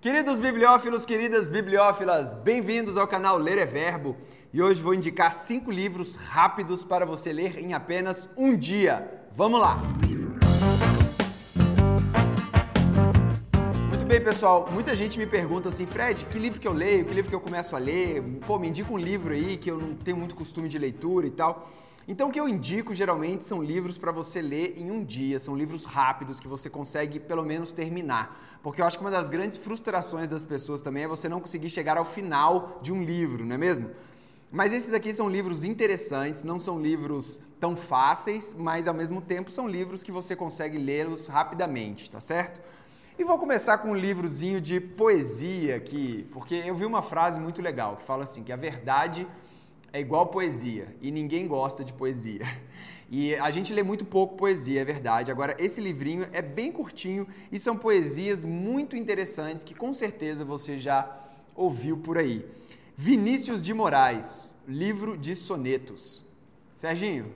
Queridos bibliófilos, queridas bibliófilas, bem-vindos ao canal Ler é Verbo e hoje vou indicar cinco livros rápidos para você ler em apenas um dia. Vamos lá! Muito bem, pessoal. Muita gente me pergunta assim, Fred, que livro que eu leio, que livro que eu começo a ler? Pô, me indica um livro aí que eu não tenho muito costume de leitura e tal. Então, o que eu indico geralmente são livros para você ler em um dia, são livros rápidos que você consegue pelo menos terminar. Porque eu acho que uma das grandes frustrações das pessoas também é você não conseguir chegar ao final de um livro, não é mesmo? Mas esses aqui são livros interessantes, não são livros tão fáceis, mas ao mesmo tempo são livros que você consegue lê-los rapidamente, tá certo? E vou começar com um livrozinho de poesia aqui, porque eu vi uma frase muito legal que fala assim: que a verdade é igual poesia e ninguém gosta de poesia. E a gente lê muito pouco poesia, é verdade. Agora, esse livrinho é bem curtinho e são poesias muito interessantes que com certeza você já ouviu por aí. Vinícius de Moraes, livro de sonetos. Serginho,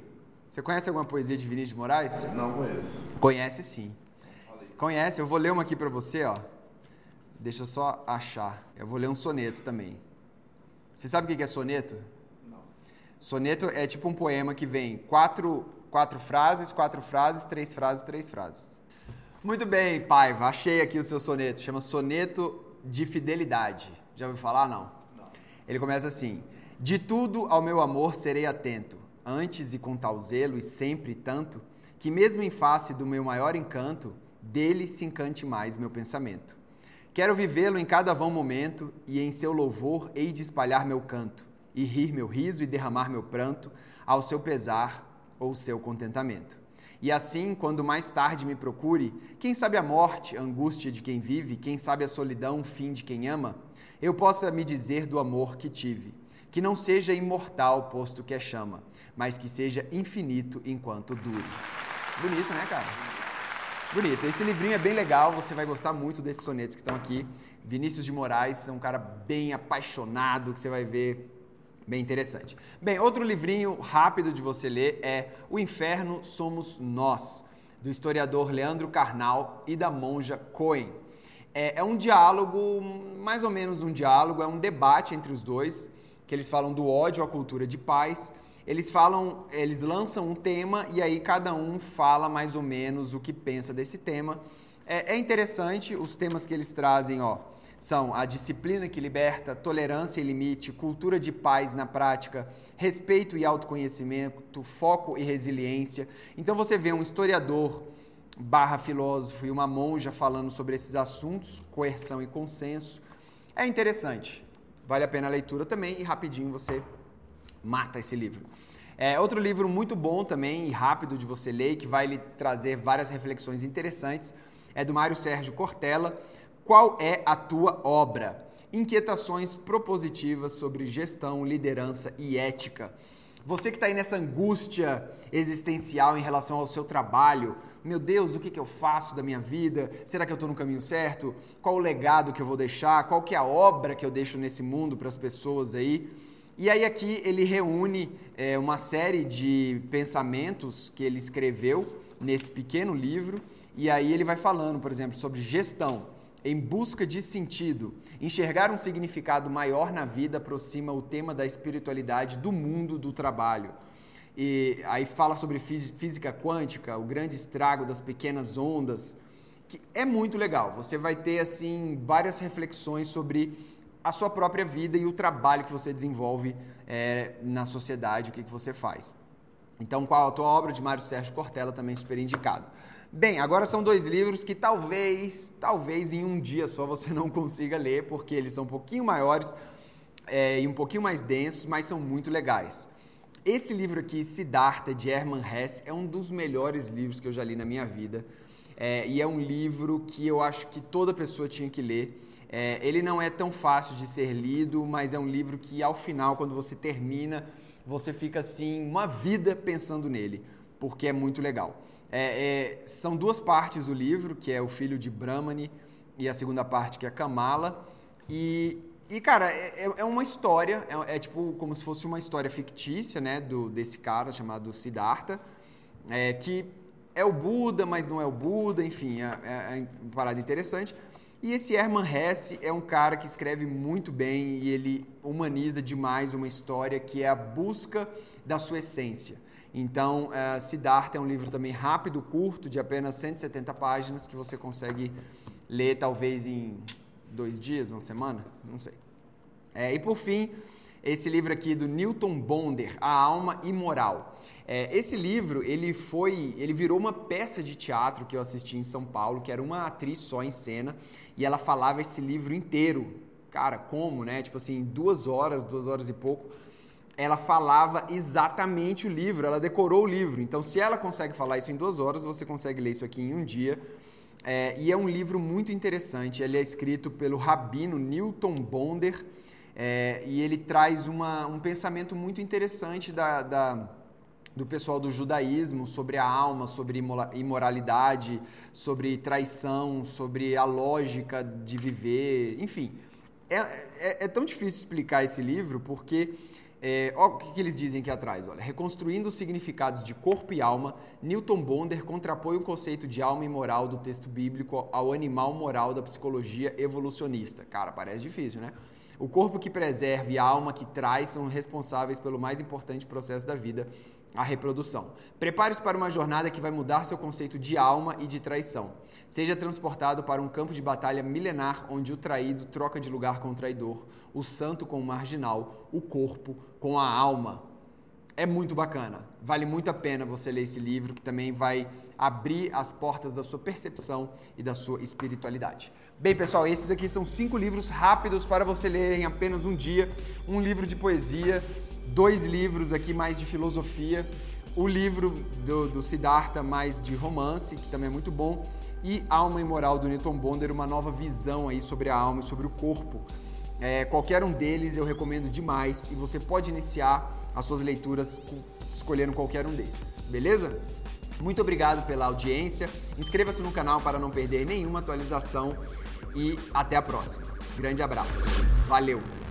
você conhece alguma poesia de Vinícius de Moraes? Não conheço. Conhece sim. Conhece? Eu vou ler uma aqui para você, ó. Deixa eu só achar. Eu vou ler um soneto também. Você sabe o que é soneto? Soneto é tipo um poema que vem quatro, quatro frases, quatro frases, três frases, três frases. Muito bem, Paiva, achei aqui o seu soneto. Chama Soneto de Fidelidade. Já ouviu falar? Não. Não. Ele começa assim: De tudo ao meu amor serei atento, antes e com tal zelo e sempre tanto, que mesmo em face do meu maior encanto, dele se encante mais meu pensamento. Quero vivê-lo em cada vão momento e em seu louvor hei de espalhar meu canto e rir meu riso e derramar meu pranto ao seu pesar ou seu contentamento. E assim, quando mais tarde me procure, quem sabe a morte, a angústia de quem vive, quem sabe a solidão, o fim de quem ama, eu possa me dizer do amor que tive, que não seja imortal, posto que é chama, mas que seja infinito enquanto dure. Bonito, né, cara? Bonito. Esse livrinho é bem legal, você vai gostar muito desses sonetos que estão aqui. Vinícius de Moraes é um cara bem apaixonado, que você vai ver Bem interessante. Bem, outro livrinho rápido de você ler é O Inferno Somos Nós, do historiador Leandro Carnal e da monja Cohen. É, é, um diálogo, mais ou menos um diálogo, é um debate entre os dois, que eles falam do ódio à cultura de paz. Eles falam, eles lançam um tema e aí cada um fala mais ou menos o que pensa desse tema. É, é interessante os temas que eles trazem, ó são a disciplina que liberta, tolerância e limite, cultura de paz na prática, respeito e autoconhecimento, foco e resiliência. Então você vê um historiador barra filósofo e uma monja falando sobre esses assuntos, coerção e consenso. É interessante. Vale a pena a leitura também e rapidinho você mata esse livro. É, outro livro muito bom também e rápido de você ler, que vai lhe trazer várias reflexões interessantes, é do Mário Sérgio Cortella, qual é a tua obra? Inquietações propositivas sobre gestão, liderança e ética. Você que está aí nessa angústia existencial em relação ao seu trabalho, meu Deus, o que, que eu faço da minha vida? Será que eu estou no caminho certo? Qual o legado que eu vou deixar? Qual que é a obra que eu deixo nesse mundo para as pessoas aí? E aí aqui ele reúne é, uma série de pensamentos que ele escreveu nesse pequeno livro e aí ele vai falando, por exemplo, sobre gestão em busca de sentido. Enxergar um significado maior na vida aproxima o tema da espiritualidade do mundo do trabalho. E aí fala sobre física quântica, o grande estrago das pequenas ondas, que é muito legal. Você vai ter assim várias reflexões sobre a sua própria vida e o trabalho que você desenvolve é, na sociedade, o que, que você faz. Então, qual a tua obra de Mário Sérgio Cortella também super indicado. Bem, agora são dois livros que talvez, talvez em um dia só você não consiga ler, porque eles são um pouquinho maiores é, e um pouquinho mais densos, mas são muito legais. Esse livro aqui, Siddhartha, de Hermann Hesse, é um dos melhores livros que eu já li na minha vida. É, e é um livro que eu acho que toda pessoa tinha que ler. É, ele não é tão fácil de ser lido, mas é um livro que ao final, quando você termina, você fica assim, uma vida pensando nele, porque é muito legal. É, é, são duas partes do livro, que é o filho de Brahmani e a segunda parte que é Kamala. E, e cara, é, é, é uma história, é, é, tipo como se fosse uma história fictícia, né, do, desse cara chamado Siddhartha, é, que é o Buda, mas não é o Buda, enfim, é, uma parada interessante. E esse Hermann Hesse é um cara que escreve muito bem e ele humaniza demais uma história que é a busca da sua essência. Então, uh, Siddhartha é um livro também rápido, curto, de apenas 170 páginas, que você consegue ler talvez em dois dias, uma semana, não sei. É, e por fim, esse livro aqui do Newton Bonder, A Alma Imoral. É, esse livro, ele foi, ele virou uma peça de teatro que eu assisti em São Paulo, que era uma atriz só em cena, e ela falava esse livro inteiro. Cara, como, né? Tipo assim, duas horas, duas horas e pouco, ela falava exatamente o livro, ela decorou o livro. Então, se ela consegue falar isso em duas horas, você consegue ler isso aqui em um dia. É, e é um livro muito interessante. Ele é escrito pelo rabino Newton Bonder, é, e ele traz uma, um pensamento muito interessante da, da, do pessoal do judaísmo sobre a alma, sobre imoralidade, sobre traição, sobre a lógica de viver, enfim. É, é, é tão difícil explicar esse livro porque é, ó, o que, que, eles dizem aqui atrás? Olha, reconstruindo os significados de corpo e alma, Newton Bonder contrapõe o conceito de alma e moral do texto bíblico ao animal moral da psicologia evolucionista. Cara, parece difícil, né? O corpo que preserva e a alma que traz são responsáveis pelo mais importante processo da vida, a reprodução. Prepare-se para uma jornada que vai mudar seu conceito de alma e de traição. Seja transportado para um campo de batalha milenar onde o traído troca de lugar com o traidor, o santo com o marginal, o corpo com a alma. É muito bacana. Vale muito a pena você ler esse livro que também vai abrir as portas da sua percepção e da sua espiritualidade. Bem, pessoal, esses aqui são cinco livros rápidos para você ler em apenas um dia. Um livro de poesia, dois livros aqui mais de filosofia, o livro do, do Siddhartha mais de romance, que também é muito bom, e Alma e Moral do Newton Bonder, uma nova visão aí sobre a alma e sobre o corpo. É, qualquer um deles eu recomendo demais e você pode iniciar as suas leituras escolhendo qualquer um desses, beleza? Muito obrigado pela audiência. Inscreva-se no canal para não perder nenhuma atualização e até a próxima. Grande abraço. Valeu!